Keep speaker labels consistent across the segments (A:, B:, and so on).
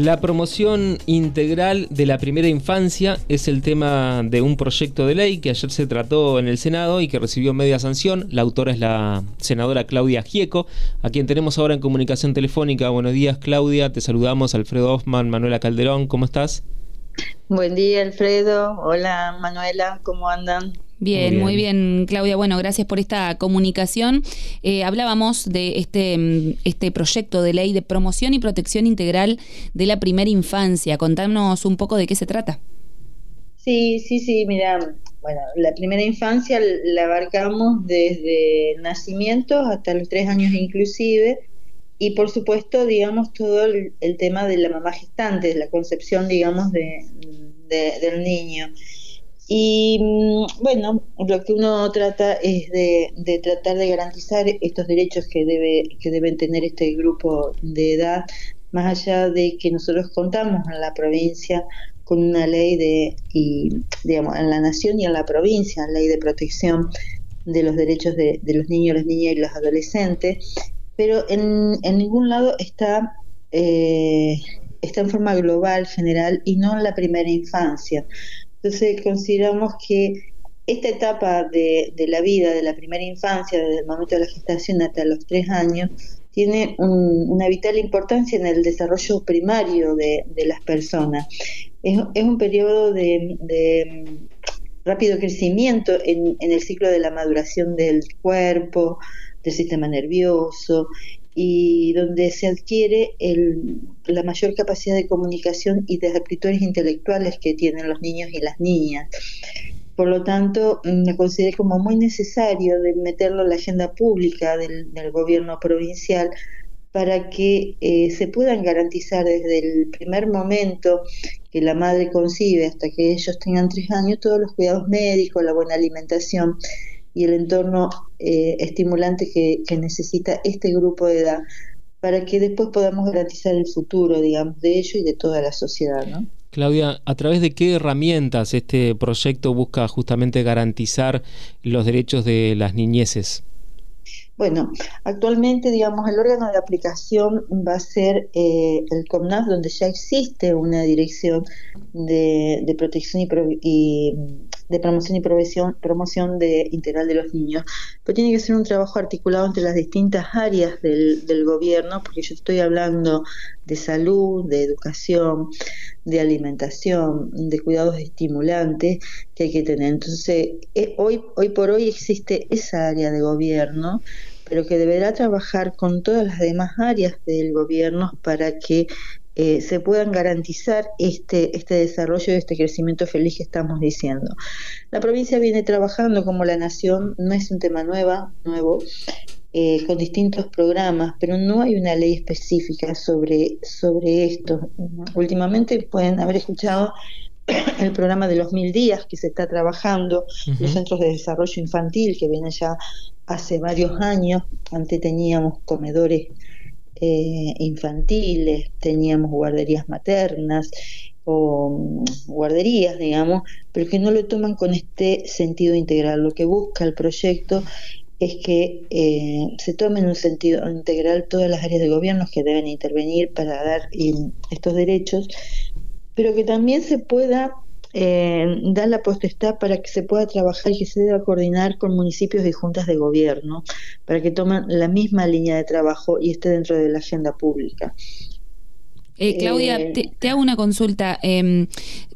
A: La promoción integral de la primera infancia es el tema de un proyecto de ley que ayer se trató en el Senado y que recibió media sanción. La autora es la senadora Claudia Gieco, a quien tenemos ahora en comunicación telefónica. Buenos días, Claudia. Te saludamos, Alfredo Hoffman, Manuela Calderón. ¿Cómo estás?
B: Buen día, Alfredo. Hola, Manuela. ¿Cómo andan?
C: Bien, muy bien. Claudia. Bueno, gracias por esta comunicación. Eh, hablábamos de este, mm, este proyecto de ley de promoción y protección integral de la primera infancia. Contanos un poco de qué se trata.
B: Sí, sí, sí, mira, bueno, la primera infancia la abarcamos desde nacimiento hasta los tres años inclusive y por supuesto, digamos, todo el, tema de la mamá gestante, de la concepción, digamos, de, del niño. Y mm, bueno, lo que uno trata es de, tratar de garantizar estos derechos que, debe, que deben tener este grupo de edad, más allá de que nosotros contamos en la provincia con una ley de, y, digamos, en la nación y en la provincia, ley de protección de los derechos de, los niños, las niñas y los adolescentes, pero en, en ningún lado está, eh, está en forma global, general, y no en la primera infancia. Entonces consideramos que esta etapa de, la vida, de la primera infancia, desde el momento de la gestación hasta los tres años, tiene una vital importancia en el desarrollo primario de, las personas. Es, un periodo de, rápido crecimiento en, el ciclo de la maduración del cuerpo, del sistema nervioso, y donde se adquiere la mayor capacidad de comunicación y de aptitudes intelectuales que tienen los niños y las niñas. Por lo tanto, me considero como muy necesario de meterlo en la agenda pública del, gobierno provincial para que eh, se puedan garantizar desde el primer momento que la madre concibe hasta que ellos tengan tres años todos los cuidados médicos, la buena alimentación y el entorno eh, estimulante que, necesita este grupo de edad para que después podamos garantizar el futuro, digamos, de ellos y de toda la sociedad, ¿no?
A: Claudia, ¿a través de qué herramientas este proyecto busca justamente garantizar los derechos de las niñeces?
B: Bueno, actualmente, digamos, el órgano de aplicación va a ser eh, el COMNAF, donde ya existe una dirección de, protección y, de promoción y promoción, promoción de, integral de los niños. Pero tiene que ser un trabajo articulado entre las distintas áreas del, del gobierno, porque yo estoy hablando de salud, de educación, de alimentación, de cuidados estimulantes que hay que tener. Entonces, eh, hoy, hoy por hoy existe esa área de gobierno, pero que deberá trabajar con todas las demás áreas del gobierno para que eh, se puedan garantizar este, este desarrollo y este crecimiento feliz que estamos diciendo. La provincia viene trabajando como la nación, no es un tema nueva, nuevo, eh, con distintos programas, pero no hay una ley específica sobre, sobre esto. Últimamente pueden haber escuchado el programa de los mil días que se está trabajando, los centros de desarrollo infantil que vienen ya hace varios años, antes teníamos comedores eh, infantiles, teníamos guarderías maternas o mm, guarderías, digamos, pero que no lo toman con este sentido integral. Lo que busca el proyecto es que eh, se tomen en un sentido integral todas las áreas de gobierno que deben intervenir para dar estos derechos, pero que también se pueda eh, dar la potestad para que se pueda trabajar y que se deba coordinar con municipios y juntas de gobierno, para que tomen la misma línea de trabajo y esté dentro de la agenda pública.
C: Eh, Claudia, eh, te, hago una consulta.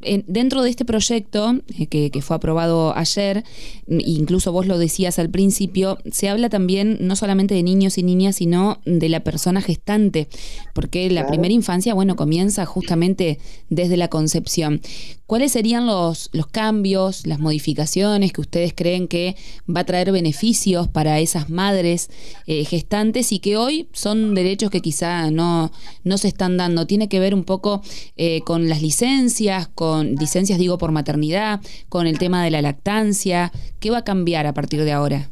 C: Dentro de este proyecto eh, que, fue aprobado ayer, incluso vos lo decías al principio, se habla también no solamente de niños y niñas, sino de la persona gestante, porque la primera infancia, bueno, comienza justamente desde la concepción. ¿Cuáles serían los, los cambios, las modificaciones que ustedes creen que va a traer beneficios para esas madres eh, gestantes y que hoy son derechos que quizá no, no se están dando? Tiene que ver un poco eh, con las licencias, con licencias digo por maternidad, con el tema de la lactancia. ¿Qué va a cambiar a partir de ahora?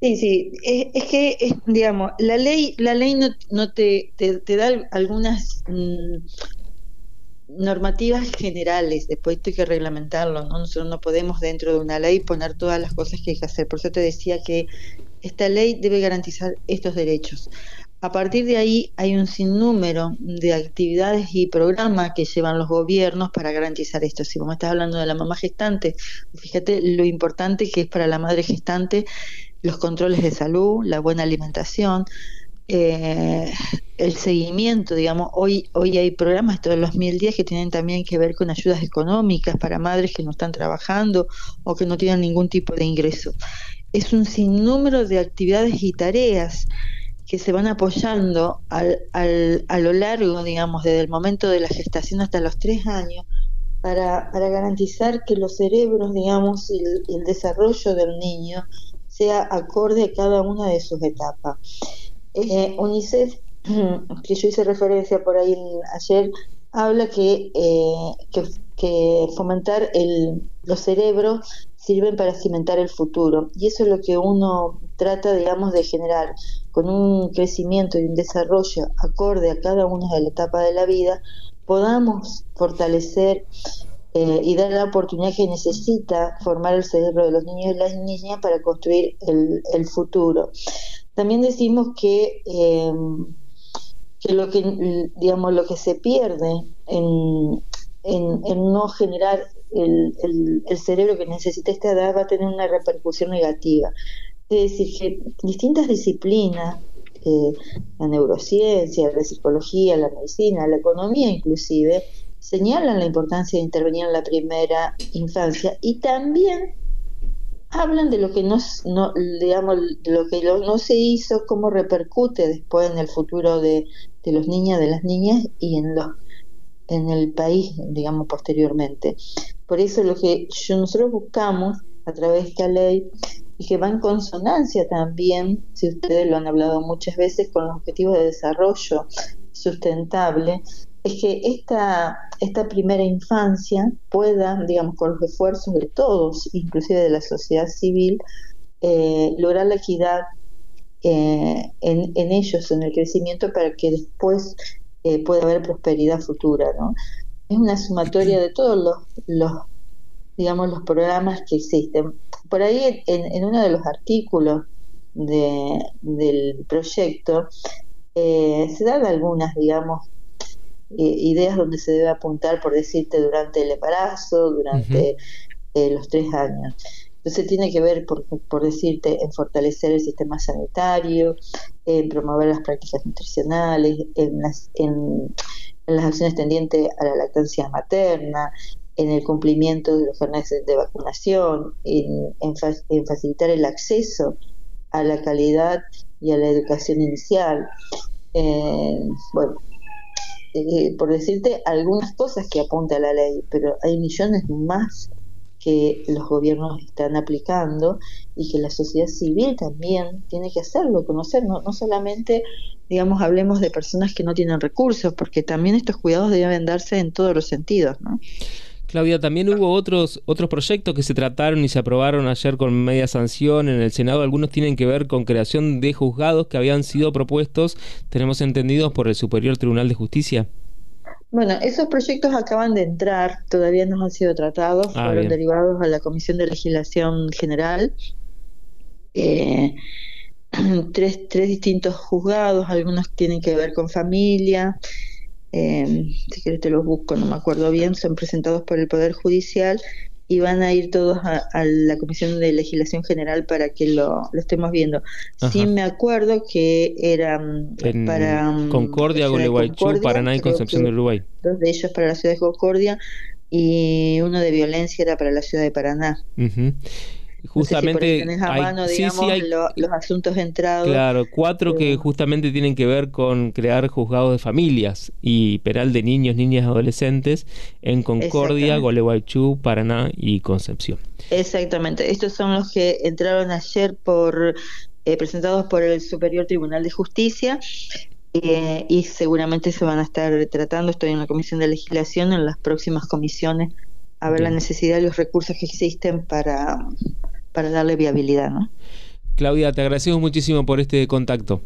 B: Sí, sí, es, que, digamos, la ley, la ley no, no te, te, da algunas mm, normativas generales, después hay que reglamentarlo, ¿no? Nosotros no podemos dentro de una ley poner todas las cosas que hay que hacer. Por eso te decía que esta ley debe garantizar estos derechos. A partir de ahí hay un sinnúmero de actividades y programas que llevan los gobiernos para garantizar esto. Si vos estás hablando de la mamá gestante, fíjate lo importante que es para la madre gestante los controles de salud, la buena alimentación, eh, el seguimiento, digamos, hoy, hoy hay programas todos los mil días que tienen también que ver con ayudas económicas para madres que no están trabajando o que no tienen ningún tipo de ingreso. Es un sinnúmero de actividades y tareas que se van apoyando al, al, a lo largo, digamos, desde el momento de la gestación hasta los tres años, para, para garantizar que los cerebros, digamos, y el, desarrollo del niño sea acorde a cada una de sus etapas. Eh, UNICEF, que yo hice referencia por ahí ayer, habla que, eh, que, que, fomentar el, los cerebros sirven para cimentar el futuro. Y eso es lo que uno trata, digamos, de generar con un crecimiento y un desarrollo acorde a cada una de las etapas de la vida, podamos fortalecer eh, y dar la oportunidad que necesita formar el cerebro de los niños y las niñas para construir el, futuro. También decimos que, eh, que lo que digamos lo que se pierde en, en no generar el, el, cerebro que necesita esta edad va a tener una repercusión negativa. Es decir, que distintas disciplinas, eh, la neurociencia, la psicología, la medicina, la economía inclusive, señalan la importancia de intervenir en la primera infancia y también hablan de lo que no, no digamos, lo que no se hizo, cómo repercute después en el futuro de, de los niños, de las niñas y en los en el país, digamos, posteriormente. Por eso lo que nosotros buscamos a través de esta ley y que va en consonancia también, si ustedes lo han hablado muchas veces, con los objetivos de desarrollo sustentable, es que esta, esta primera infancia pueda, digamos, con los esfuerzos de todos, inclusive de la sociedad civil, eh, lograr la equidad eh, en, en, ellos, en el crecimiento, para que después eh, pueda haber prosperidad futura. ¿no? Es una sumatoria de todos los, los digamos, los programas que existen. Por ahí, en, uno de los artículos de, del proyecto, eh, se dan algunas, digamos, eh, ideas donde se debe apuntar, por decirte, durante el embarazo, durante eh, los tres años. Entonces tiene que ver, por, por, decirte, en fortalecer el sistema sanitario, en promover las prácticas nutricionales, en, las, en en las acciones tendientes a la lactancia materna, en el cumplimiento de los carnets de vacunación, en, facilitar el acceso a la calidad y a la educación inicial. Eh, bueno, eh, por decirte algunas cosas que apunta la ley, pero hay millones más que los gobiernos están aplicando y que la sociedad civil también tiene que hacerlo, conocer, no, no solamente digamos, hablemos de personas que no tienen recursos, porque también estos cuidados deben darse en todos los sentidos, ¿no?
A: Claudia, también hubo otros otros proyectos que se trataron y se aprobaron ayer con media sanción en el Senado. Algunos tienen que ver con creación de juzgados que habían sido propuestos, tenemos entendidos, por el Superior Tribunal de Justicia.
B: Bueno, esos proyectos acaban de entrar, todavía no han sido tratados, ah, fueron derivados a la Comisión de Legislación General. Eh, tres, tres distintos juzgados, algunos tienen que ver con familia, eh, si quieres te los busco, no me acuerdo bien, son presentados por el Poder Judicial y van a ir todos a, la Comisión de Legislación General para que lo, estemos viendo. Sí me acuerdo que eran para...
A: Mm, Concordia, Gualeguaychú, Paraná y Concepción de Uruguay.
B: Dos de ellos para la ciudad de Concordia y uno de violencia era para la ciudad de Paraná
A: justamente
B: hay, los asuntos entrados.
A: Claro, cuatro que justamente tienen que ver con crear juzgados de familias y penal de niños, niñas, adolescentes en Concordia, Gualeguaychú, Paraná y Concepción.
B: Exactamente, estos son los que entraron ayer por eh, presentados por el Superior Tribunal de Justicia. Eh, y seguramente se van a estar tratando, estoy en la Comisión de Legislación, en las próximas comisiones, a ver la necesidad y los recursos que existen para, para darle viabilidad. ¿no?
A: Claudia, te agradecemos muchísimo por este contacto.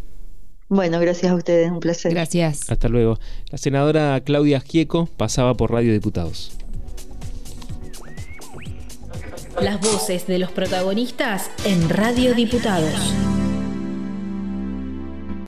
B: Bueno, gracias a ustedes, un placer.
C: Gracias.
A: Hasta luego. La senadora Claudia Gieco pasaba por Radio Diputados.
D: Las voces de los protagonistas en Radio Diputados.